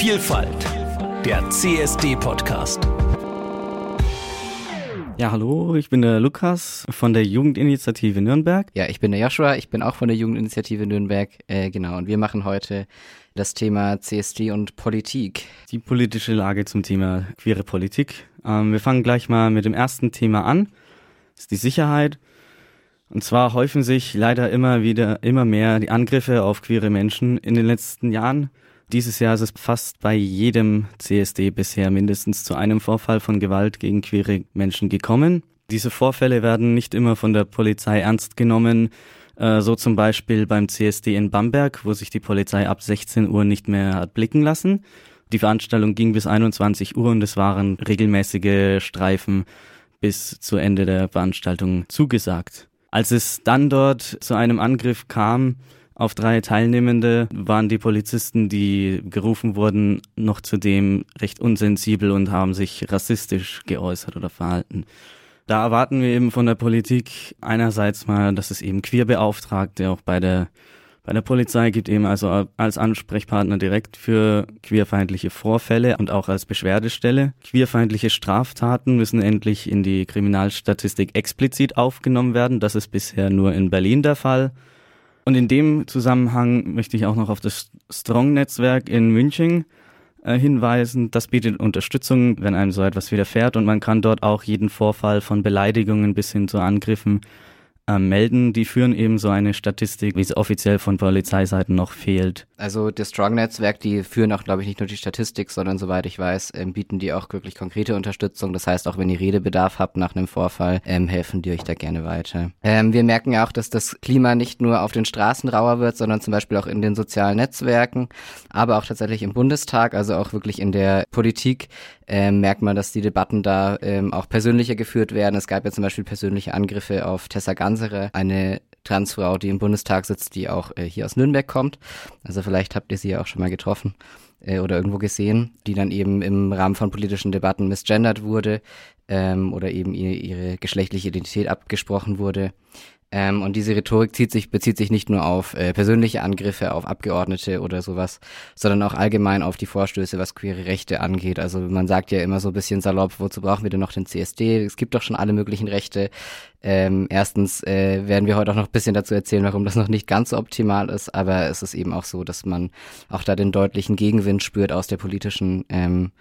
Vielfalt, der CSD-Podcast. Ja, hallo, ich bin der Lukas von der Jugendinitiative Nürnberg. Ja, ich bin der Joshua, ich bin auch von der Jugendinitiative Nürnberg. Äh, genau, und wir machen heute das Thema CSD und Politik. Die politische Lage zum Thema queere Politik. Ähm, wir fangen gleich mal mit dem ersten Thema an. Das ist die Sicherheit. Und zwar häufen sich leider immer wieder, immer mehr die Angriffe auf queere Menschen in den letzten Jahren. Dieses Jahr ist es fast bei jedem CSD bisher mindestens zu einem Vorfall von Gewalt gegen queere Menschen gekommen. Diese Vorfälle werden nicht immer von der Polizei ernst genommen, äh, so zum Beispiel beim CSD in Bamberg, wo sich die Polizei ab 16 Uhr nicht mehr hat blicken lassen. Die Veranstaltung ging bis 21 Uhr und es waren regelmäßige Streifen bis zu Ende der Veranstaltung zugesagt. Als es dann dort zu einem Angriff kam auf drei Teilnehmende, waren die Polizisten, die gerufen wurden, noch zudem recht unsensibel und haben sich rassistisch geäußert oder verhalten. Da erwarten wir eben von der Politik einerseits mal, dass es eben Queerbeauftragte auch bei der bei der Polizei gibt eben also als Ansprechpartner direkt für queerfeindliche Vorfälle und auch als Beschwerdestelle. Queerfeindliche Straftaten müssen endlich in die Kriminalstatistik explizit aufgenommen werden. Das ist bisher nur in Berlin der Fall. Und in dem Zusammenhang möchte ich auch noch auf das Strong-Netzwerk in München äh, hinweisen. Das bietet Unterstützung, wenn einem so etwas widerfährt und man kann dort auch jeden Vorfall von Beleidigungen bis hin zu Angriffen melden. Die führen eben so eine Statistik, wie es offiziell von Polizeiseiten noch fehlt. Also das Strong-Netzwerk, die führen auch, glaube ich, nicht nur die Statistik, sondern soweit ich weiß, ähm, bieten die auch wirklich konkrete Unterstützung. Das heißt, auch wenn ihr Redebedarf habt nach einem Vorfall, ähm, helfen die euch da gerne weiter. Ähm, wir merken ja auch, dass das Klima nicht nur auf den Straßen rauer wird, sondern zum Beispiel auch in den sozialen Netzwerken, aber auch tatsächlich im Bundestag, also auch wirklich in der Politik ähm, merkt man, dass die Debatten da ähm, auch persönlicher geführt werden. Es gab ja zum Beispiel persönliche Angriffe auf Tessa Gansere, eine Transfrau, die im Bundestag sitzt, die auch äh, hier aus Nürnberg kommt. Also vielleicht habt ihr sie ja auch schon mal getroffen äh, oder irgendwo gesehen, die dann eben im Rahmen von politischen Debatten misgendert wurde ähm, oder eben ihr, ihre geschlechtliche Identität abgesprochen wurde. Ähm, und diese Rhetorik sich, bezieht sich nicht nur auf äh, persönliche Angriffe auf Abgeordnete oder sowas, sondern auch allgemein auf die Vorstöße, was queere Rechte angeht. Also man sagt ja immer so ein bisschen salopp, wozu brauchen wir denn noch den CSD? Es gibt doch schon alle möglichen Rechte. Ähm, erstens äh, werden wir heute auch noch ein bisschen dazu erzählen, warum das noch nicht ganz so optimal ist, aber es ist eben auch so, dass man auch da den deutlichen Gegenwind spürt aus der politischen ähm,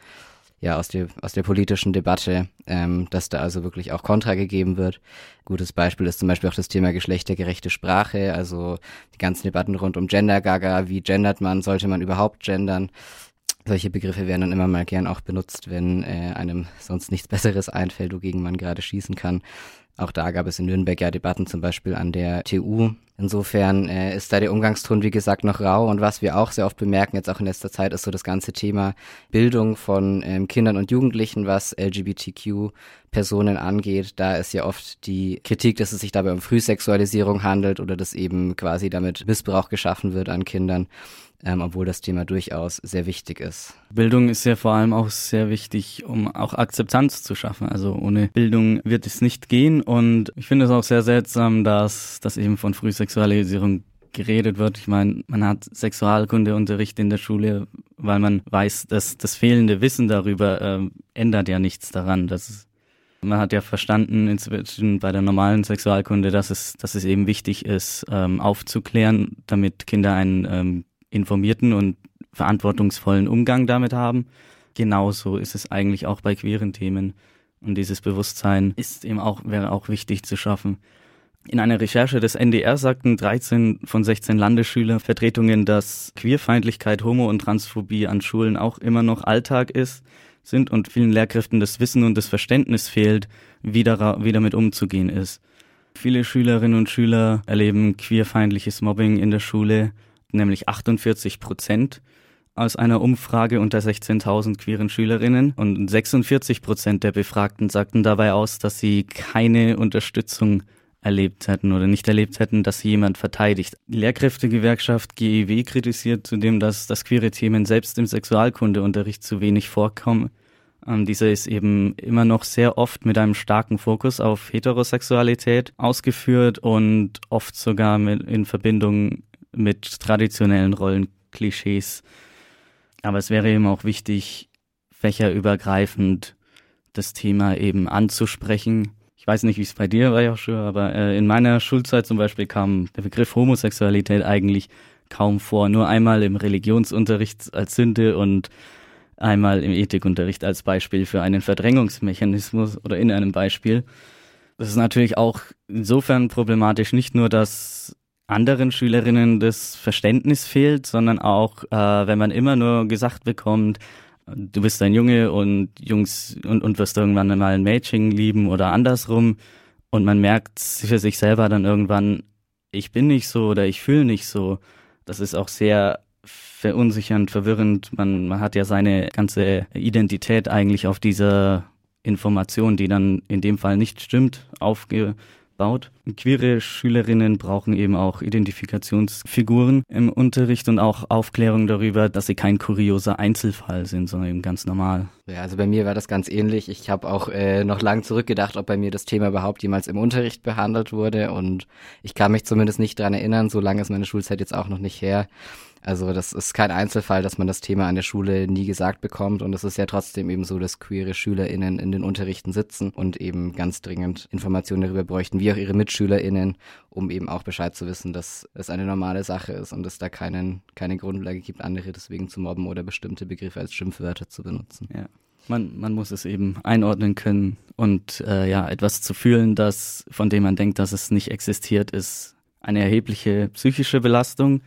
ja aus der aus der politischen Debatte, ähm, dass da also wirklich auch Kontra gegeben wird. Gutes Beispiel ist zum Beispiel auch das Thema geschlechtergerechte Sprache, also die ganzen Debatten rund um Gender Gaga, wie gendert man, sollte man überhaupt gendern? Solche Begriffe werden dann immer mal gern auch benutzt, wenn äh, einem sonst nichts Besseres einfällt, wogegen man gerade schießen kann. Auch da gab es in Nürnberg ja Debatten zum Beispiel an der TU. Insofern äh, ist da der Umgangston, wie gesagt, noch rau. Und was wir auch sehr oft bemerken, jetzt auch in letzter Zeit, ist so das ganze Thema Bildung von ähm, Kindern und Jugendlichen, was LGBTQ-Personen angeht. Da ist ja oft die Kritik, dass es sich dabei um Frühsexualisierung handelt oder dass eben quasi damit Missbrauch geschaffen wird an Kindern ähm, obwohl das Thema durchaus sehr wichtig ist. Bildung ist ja vor allem auch sehr wichtig, um auch Akzeptanz zu schaffen. Also ohne Bildung wird es nicht gehen und ich finde es auch sehr seltsam, dass das eben von Frühsexualisierung geredet wird. Ich meine, man hat Sexualkundeunterricht in der Schule, weil man weiß, dass das fehlende Wissen darüber äh, ändert ja nichts daran. Dass man hat ja verstanden inzwischen bei der normalen Sexualkunde, dass es, dass es eben wichtig ist, ähm, aufzuklären, damit Kinder einen ähm, informierten und verantwortungsvollen Umgang damit haben. Genauso ist es eigentlich auch bei queeren Themen. Und dieses Bewusstsein ist eben auch, wäre auch wichtig zu schaffen. In einer Recherche des NDR sagten 13 von 16 Landesschülervertretungen, dass Queerfeindlichkeit, Homo- und Transphobie an Schulen auch immer noch Alltag ist, sind und vielen Lehrkräften das Wissen und das Verständnis fehlt, wie, da, wie damit umzugehen ist. Viele Schülerinnen und Schüler erleben queerfeindliches Mobbing in der Schule nämlich 48 Prozent aus einer Umfrage unter 16.000 queeren Schülerinnen und 46 Prozent der Befragten sagten dabei aus, dass sie keine Unterstützung erlebt hätten oder nicht erlebt hätten, dass sie jemand verteidigt. Die Lehrkräftegewerkschaft GEW kritisiert zudem, dass, dass queere Themen selbst im Sexualkundeunterricht zu wenig vorkommen. Ähm, dieser ist eben immer noch sehr oft mit einem starken Fokus auf Heterosexualität ausgeführt und oft sogar mit, in Verbindung mit traditionellen Rollenklischees. Aber es wäre eben auch wichtig, fächerübergreifend das Thema eben anzusprechen. Ich weiß nicht, wie es bei dir war, Joshua, aber äh, in meiner Schulzeit zum Beispiel kam der Begriff Homosexualität eigentlich kaum vor. Nur einmal im Religionsunterricht als Sünde und einmal im Ethikunterricht als Beispiel für einen Verdrängungsmechanismus oder in einem Beispiel. Das ist natürlich auch insofern problematisch, nicht nur, dass anderen Schülerinnen das Verständnis fehlt, sondern auch, äh, wenn man immer nur gesagt bekommt, du bist ein Junge und Jungs und, und wirst irgendwann mal ein Mädchen lieben oder andersrum und man merkt für sich selber dann irgendwann, ich bin nicht so oder ich fühle nicht so. Das ist auch sehr verunsichernd, verwirrend. Man, man hat ja seine ganze Identität eigentlich auf dieser Information, die dann in dem Fall nicht stimmt, aufge baut. Queere Schülerinnen brauchen eben auch Identifikationsfiguren im Unterricht und auch Aufklärung darüber, dass sie kein kurioser Einzelfall sind, sondern eben ganz normal. Ja, also bei mir war das ganz ähnlich. Ich habe auch äh, noch lang zurückgedacht, ob bei mir das Thema überhaupt jemals im Unterricht behandelt wurde und ich kann mich zumindest nicht dran erinnern, so lange ist meine Schulzeit jetzt auch noch nicht her. Also das ist kein Einzelfall, dass man das Thema an der Schule nie gesagt bekommt und es ist ja trotzdem eben so, dass queere SchülerInnen in den Unterrichten sitzen und eben ganz dringend Informationen darüber bräuchten, wie auch ihre MitschülerInnen, um eben auch Bescheid zu wissen, dass es eine normale Sache ist und es da keinen, keine Grundlage gibt, andere deswegen zu mobben oder bestimmte Begriffe als Schimpfwörter zu benutzen. Ja. Man, man muss es eben einordnen können und äh, ja, etwas zu fühlen, das, von dem man denkt, dass es nicht existiert, ist eine erhebliche psychische Belastung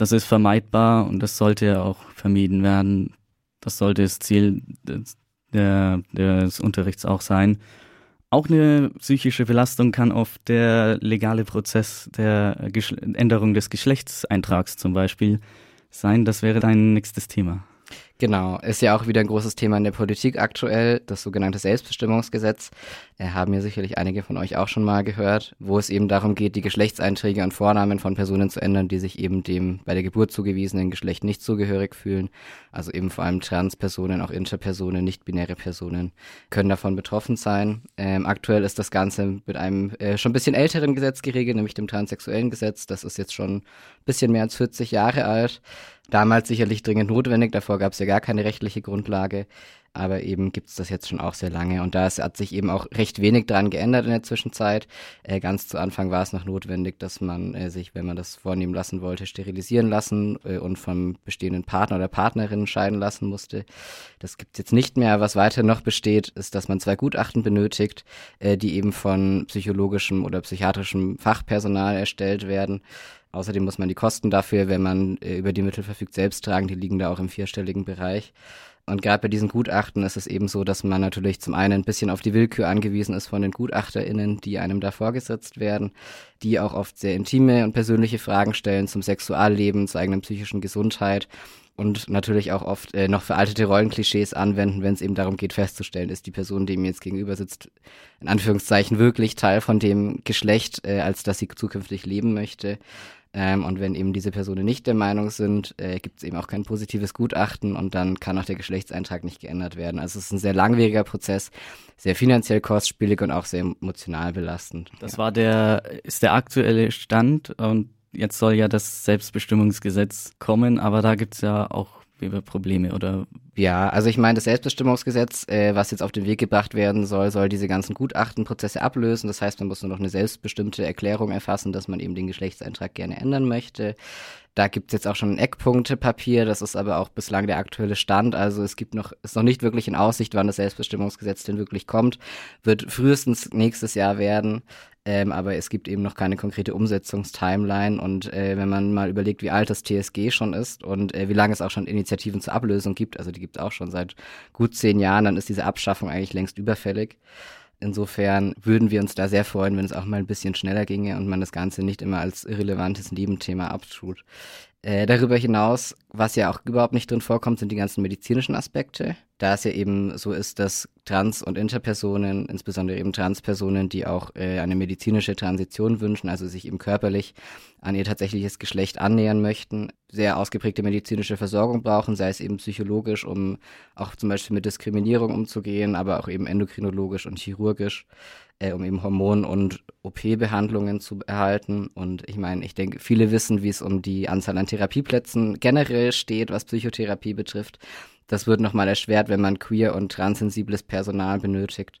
das ist vermeidbar und das sollte auch vermieden werden. Das sollte das Ziel des, der, des Unterrichts auch sein. Auch eine psychische Belastung kann oft der legale Prozess der Geschle Änderung des Geschlechtseintrags zum Beispiel sein. Das wäre dein nächstes Thema. Genau, ist ja auch wieder ein großes Thema in der Politik aktuell, das sogenannte Selbstbestimmungsgesetz. Äh, haben ja sicherlich einige von euch auch schon mal gehört, wo es eben darum geht, die Geschlechtseinträge und Vornamen von Personen zu ändern, die sich eben dem bei der Geburt zugewiesenen Geschlecht nicht zugehörig fühlen. Also eben vor allem Transpersonen, auch Interpersonen, nicht-binäre Personen können davon betroffen sein. Ähm, aktuell ist das Ganze mit einem äh, schon ein bisschen älteren Gesetz geregelt, nämlich dem transsexuellen Gesetz. Das ist jetzt schon ein bisschen mehr als 40 Jahre alt damals sicherlich dringend notwendig, davor gab es ja gar keine rechtliche Grundlage, aber eben gibt es das jetzt schon auch sehr lange und da hat sich eben auch recht wenig dran geändert in der Zwischenzeit. Äh, ganz zu Anfang war es noch notwendig, dass man äh, sich, wenn man das vornehmen lassen wollte, sterilisieren lassen äh, und vom bestehenden Partner oder Partnerin scheiden lassen musste. Das gibt es jetzt nicht mehr. Was weiter noch besteht, ist, dass man zwei Gutachten benötigt, äh, die eben von psychologischem oder psychiatrischem Fachpersonal erstellt werden. Außerdem muss man die Kosten dafür, wenn man äh, über die Mittel verfügt, selbst tragen. Die liegen da auch im vierstelligen Bereich. Und gerade bei diesen Gutachten ist es eben so, dass man natürlich zum einen ein bisschen auf die Willkür angewiesen ist von den GutachterInnen, die einem da vorgesetzt werden, die auch oft sehr intime und persönliche Fragen stellen zum Sexualleben, zur eigenen psychischen Gesundheit und natürlich auch oft äh, noch veraltete Rollenklischees anwenden, wenn es eben darum geht festzustellen, ist die Person, die mir jetzt gegenüber sitzt, in Anführungszeichen wirklich Teil von dem Geschlecht, äh, als dass sie zukünftig leben möchte. Ähm, und wenn eben diese Personen nicht der Meinung sind, äh, gibt es eben auch kein positives Gutachten und dann kann auch der Geschlechtseintrag nicht geändert werden. Also es ist ein sehr langwieriger Prozess, sehr finanziell kostspielig und auch sehr emotional belastend. Das ja. war der, ist der aktuelle Stand und jetzt soll ja das Selbstbestimmungsgesetz kommen, aber da gibt's ja auch Probleme oder? Ja, also ich meine, das Selbstbestimmungsgesetz, äh, was jetzt auf den Weg gebracht werden soll, soll diese ganzen Gutachtenprozesse ablösen. Das heißt, man muss nur noch eine selbstbestimmte Erklärung erfassen, dass man eben den Geschlechtseintrag gerne ändern möchte. Da gibt's jetzt auch schon ein Eckpunktepapier, das ist aber auch bislang der aktuelle Stand. Also es gibt noch, ist noch nicht wirklich in Aussicht, wann das Selbstbestimmungsgesetz denn wirklich kommt. Wird frühestens nächstes Jahr werden. Ähm, aber es gibt eben noch keine konkrete Umsetzungstimeline. Und äh, wenn man mal überlegt, wie alt das TSG schon ist und äh, wie lange es auch schon Initiativen zur Ablösung gibt, also die gibt es auch schon seit gut zehn Jahren, dann ist diese Abschaffung eigentlich längst überfällig. Insofern würden wir uns da sehr freuen, wenn es auch mal ein bisschen schneller ginge und man das Ganze nicht immer als irrelevantes Nebenthema abtut. Äh, darüber hinaus, was ja auch überhaupt nicht drin vorkommt, sind die ganzen medizinischen Aspekte. Da es ja eben so ist, dass Trans- und Interpersonen, insbesondere eben Transpersonen, die auch äh, eine medizinische Transition wünschen, also sich eben körperlich an ihr tatsächliches Geschlecht annähern möchten, sehr ausgeprägte medizinische Versorgung brauchen, sei es eben psychologisch, um auch zum Beispiel mit Diskriminierung umzugehen, aber auch eben endokrinologisch und chirurgisch äh, um eben Hormon- und OP-Behandlungen zu erhalten. Und ich meine, ich denke, viele wissen, wie es um die Anzahl an Therapieplätzen generell steht, was Psychotherapie betrifft. Das wird nochmal erschwert, wenn man queer und transsensibles Personal benötigt.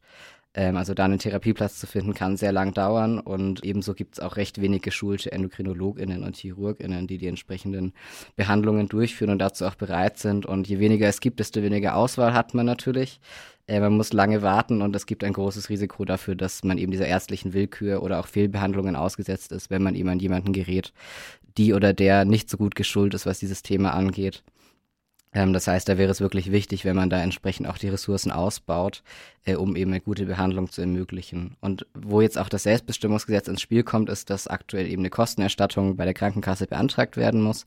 Ähm, also da einen Therapieplatz zu finden, kann sehr lang dauern und ebenso gibt es auch recht wenig geschulte EndokrinologInnen und ChirurgInnen, die die entsprechenden Behandlungen durchführen und dazu auch bereit sind. Und je weniger es gibt, desto weniger Auswahl hat man natürlich. Äh, man muss lange warten und es gibt ein großes Risiko dafür, dass man eben dieser ärztlichen Willkür oder auch Fehlbehandlungen ausgesetzt ist, wenn man eben an jemanden gerät, die oder der nicht so gut geschult ist, was dieses Thema angeht. Ähm, das heißt, da wäre es wirklich wichtig, wenn man da entsprechend auch die Ressourcen ausbaut, äh, um eben eine gute Behandlung zu ermöglichen. Und wo jetzt auch das Selbstbestimmungsgesetz ins Spiel kommt, ist, dass aktuell eben eine Kostenerstattung bei der Krankenkasse beantragt werden muss.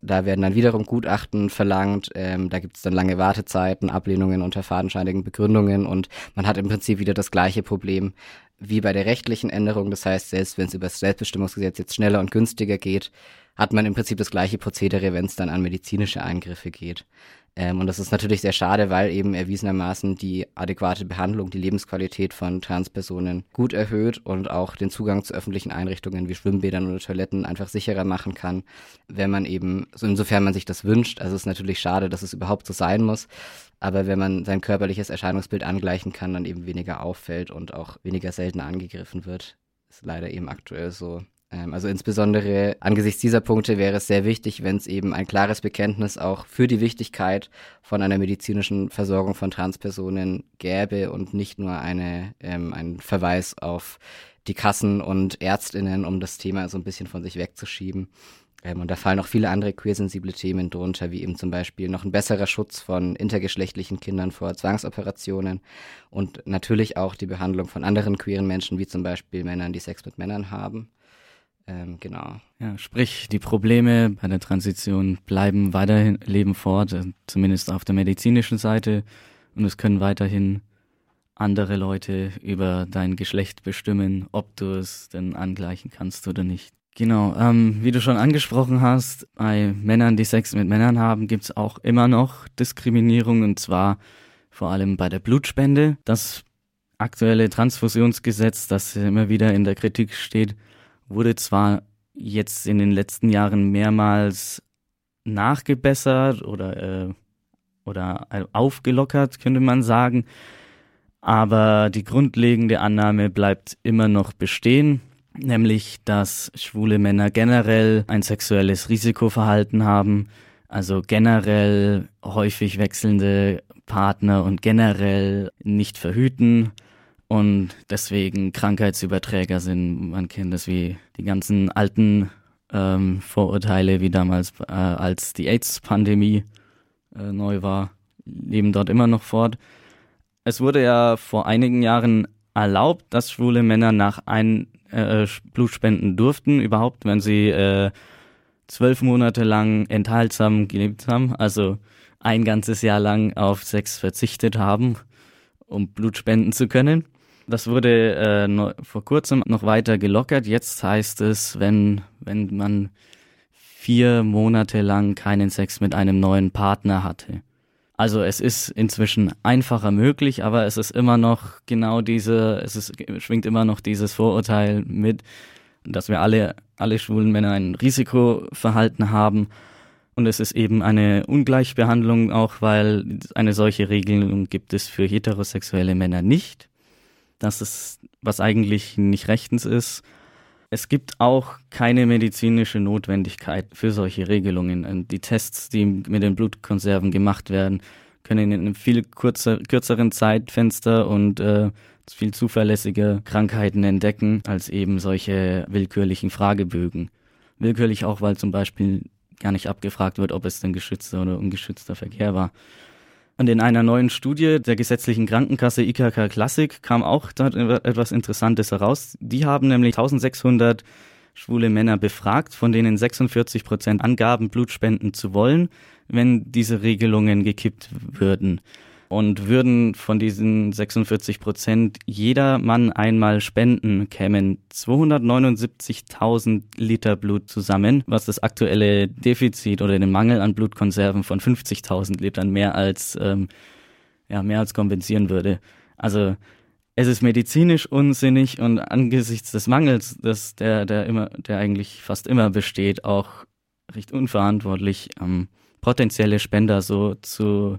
Da werden dann wiederum Gutachten verlangt, ähm, da gibt es dann lange Wartezeiten, Ablehnungen unter fadenscheinigen Begründungen und man hat im Prinzip wieder das gleiche Problem wie bei der rechtlichen Änderung. Das heißt, selbst wenn es über das Selbstbestimmungsgesetz jetzt schneller und günstiger geht, hat man im Prinzip das gleiche Prozedere, wenn es dann an medizinische Eingriffe geht. Ähm, und das ist natürlich sehr schade, weil eben erwiesenermaßen die adäquate Behandlung die Lebensqualität von Transpersonen gut erhöht und auch den Zugang zu öffentlichen Einrichtungen wie Schwimmbädern oder Toiletten einfach sicherer machen kann, wenn man eben, so insofern man sich das wünscht. Also es ist natürlich schade, dass es überhaupt so sein muss. Aber wenn man sein körperliches Erscheinungsbild angleichen kann, dann eben weniger auffällt und auch weniger selten angegriffen wird, ist leider eben aktuell so. Ähm, also insbesondere angesichts dieser Punkte wäre es sehr wichtig, wenn es eben ein klares Bekenntnis auch für die Wichtigkeit von einer medizinischen Versorgung von Transpersonen gäbe und nicht nur eine, ähm, ein Verweis auf die Kassen und Ärztinnen, um das Thema so ein bisschen von sich wegzuschieben. Ähm, und da fallen noch viele andere queersensible Themen drunter, wie eben zum Beispiel noch ein besserer Schutz von intergeschlechtlichen Kindern vor Zwangsoperationen und natürlich auch die Behandlung von anderen queeren Menschen, wie zum Beispiel Männern, die Sex mit Männern haben. Ähm, genau. Ja, sprich, die Probleme bei der Transition bleiben weiterhin, leben fort, äh, zumindest auf der medizinischen Seite. Und es können weiterhin andere Leute über dein Geschlecht bestimmen, ob du es denn angleichen kannst oder nicht. Genau, ähm, wie du schon angesprochen hast, bei Männern, die Sex mit Männern haben, gibt's auch immer noch Diskriminierung und zwar vor allem bei der Blutspende. Das aktuelle Transfusionsgesetz, das immer wieder in der Kritik steht, wurde zwar jetzt in den letzten Jahren mehrmals nachgebessert oder, äh, oder aufgelockert, könnte man sagen, aber die grundlegende Annahme bleibt immer noch bestehen, nämlich dass schwule Männer generell ein sexuelles Risikoverhalten haben, also generell häufig wechselnde Partner und generell nicht verhüten und deswegen Krankheitsüberträger sind. Man kennt das wie die ganzen alten ähm, Vorurteile, wie damals, äh, als die AIDS-Pandemie äh, neu war, leben dort immer noch fort. Es wurde ja vor einigen Jahren erlaubt, dass schwule Männer nach ein äh, Blut spenden durften, überhaupt, wenn sie äh, zwölf Monate lang enthaltsam gelebt haben, also ein ganzes Jahr lang auf Sex verzichtet haben, um Blut spenden zu können. Das wurde äh, no, vor kurzem noch weiter gelockert. Jetzt heißt es, wenn, wenn man vier Monate lang keinen Sex mit einem neuen Partner hatte. Also es ist inzwischen einfacher möglich, aber es ist immer noch genau diese, es ist, schwingt immer noch dieses Vorurteil mit, dass wir alle, alle schwulen Männer ein Risikoverhalten haben. Und es ist eben eine Ungleichbehandlung auch, weil eine solche Regelung gibt es für heterosexuelle Männer nicht. Das ist, was eigentlich nicht rechtens ist. Es gibt auch keine medizinische Notwendigkeit für solche Regelungen. Die Tests, die mit den Blutkonserven gemacht werden, können in einem viel kurzer, kürzeren Zeitfenster und äh, viel zuverlässiger Krankheiten entdecken als eben solche willkürlichen Fragebögen. Willkürlich auch, weil zum Beispiel gar nicht abgefragt wird, ob es denn geschützter oder ungeschützter Verkehr war. Und in einer neuen Studie der gesetzlichen Krankenkasse IKK Classic kam auch etwas Interessantes heraus. Die haben nämlich 1600 schwule Männer befragt, von denen 46 Prozent angaben, Blut spenden zu wollen, wenn diese Regelungen gekippt würden und würden von diesen 46 Prozent jeder Mann einmal spenden, kämen 279.000 Liter Blut zusammen, was das aktuelle Defizit oder den Mangel an Blutkonserven von 50.000 Litern mehr als, ähm, ja, mehr als kompensieren würde. Also, es ist medizinisch unsinnig und angesichts des Mangels, das der, der immer, der eigentlich fast immer besteht, auch recht unverantwortlich, ähm, potenzielle Spender so zu,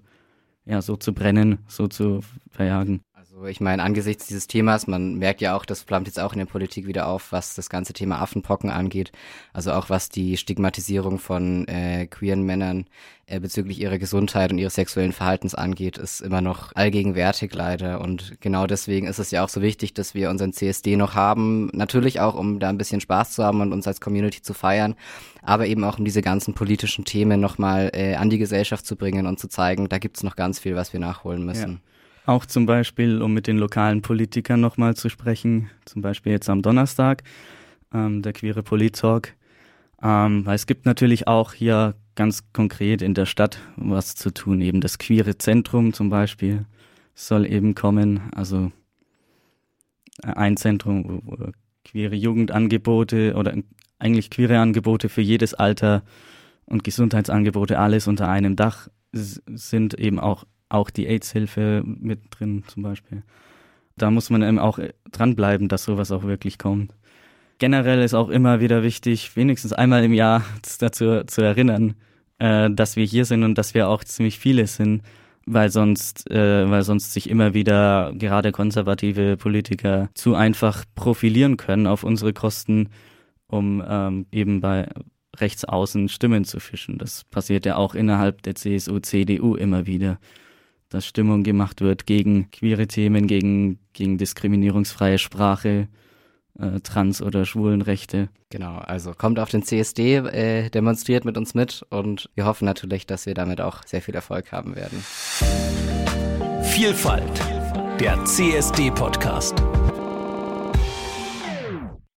ja, so zu brennen, so zu verjagen. Also ich meine, angesichts dieses Themas, man merkt ja auch, das flammt jetzt auch in der Politik wieder auf, was das ganze Thema Affenpocken angeht. Also auch was die Stigmatisierung von äh, queeren Männern äh, bezüglich ihrer Gesundheit und ihres sexuellen Verhaltens angeht, ist immer noch allgegenwärtig leider. Und genau deswegen ist es ja auch so wichtig, dass wir unseren CSD noch haben. Natürlich auch, um da ein bisschen Spaß zu haben und uns als Community zu feiern, aber eben auch um diese ganzen politischen Themen nochmal äh, an die Gesellschaft zu bringen und zu zeigen, da gibt's noch ganz viel, was wir nachholen müssen. Ja. Auch zum Beispiel, um mit den lokalen Politikern nochmal zu sprechen, zum Beispiel jetzt am Donnerstag, ähm, der queere Polit-Talk. Ähm, weil es gibt natürlich auch hier ganz konkret in der Stadt was zu tun. Eben das queere Zentrum zum Beispiel soll eben kommen. Also äh, ein Zentrum, wo, wo queere Jugendangebote oder eigentlich queere Angebote für jedes Alter und Gesundheitsangebote alles unter einem Dach sind eben auch auch die AIDS-Hilfe mit drin zum Beispiel. Da muss man eben auch dranbleiben, dass sowas auch wirklich kommt. Generell ist auch immer wieder wichtig, wenigstens einmal im Jahr dazu zu erinnern, äh, dass wir hier sind und dass wir auch ziemlich viele sind, weil sonst, äh, weil sonst sich immer wieder gerade konservative Politiker zu einfach profilieren können auf unsere Kosten, um ähm, eben bei rechtsaußen Stimmen zu fischen. Das passiert ja auch innerhalb der CSU, CDU immer wieder dass Stimmung gemacht wird gegen queere Themen, gegen, gegen diskriminierungsfreie Sprache, äh, Trans- oder Schwulenrechte. Genau, also kommt auf den CSD, äh, demonstriert mit uns mit und wir hoffen natürlich, dass wir damit auch sehr viel Erfolg haben werden. Vielfalt, der CSD-Podcast.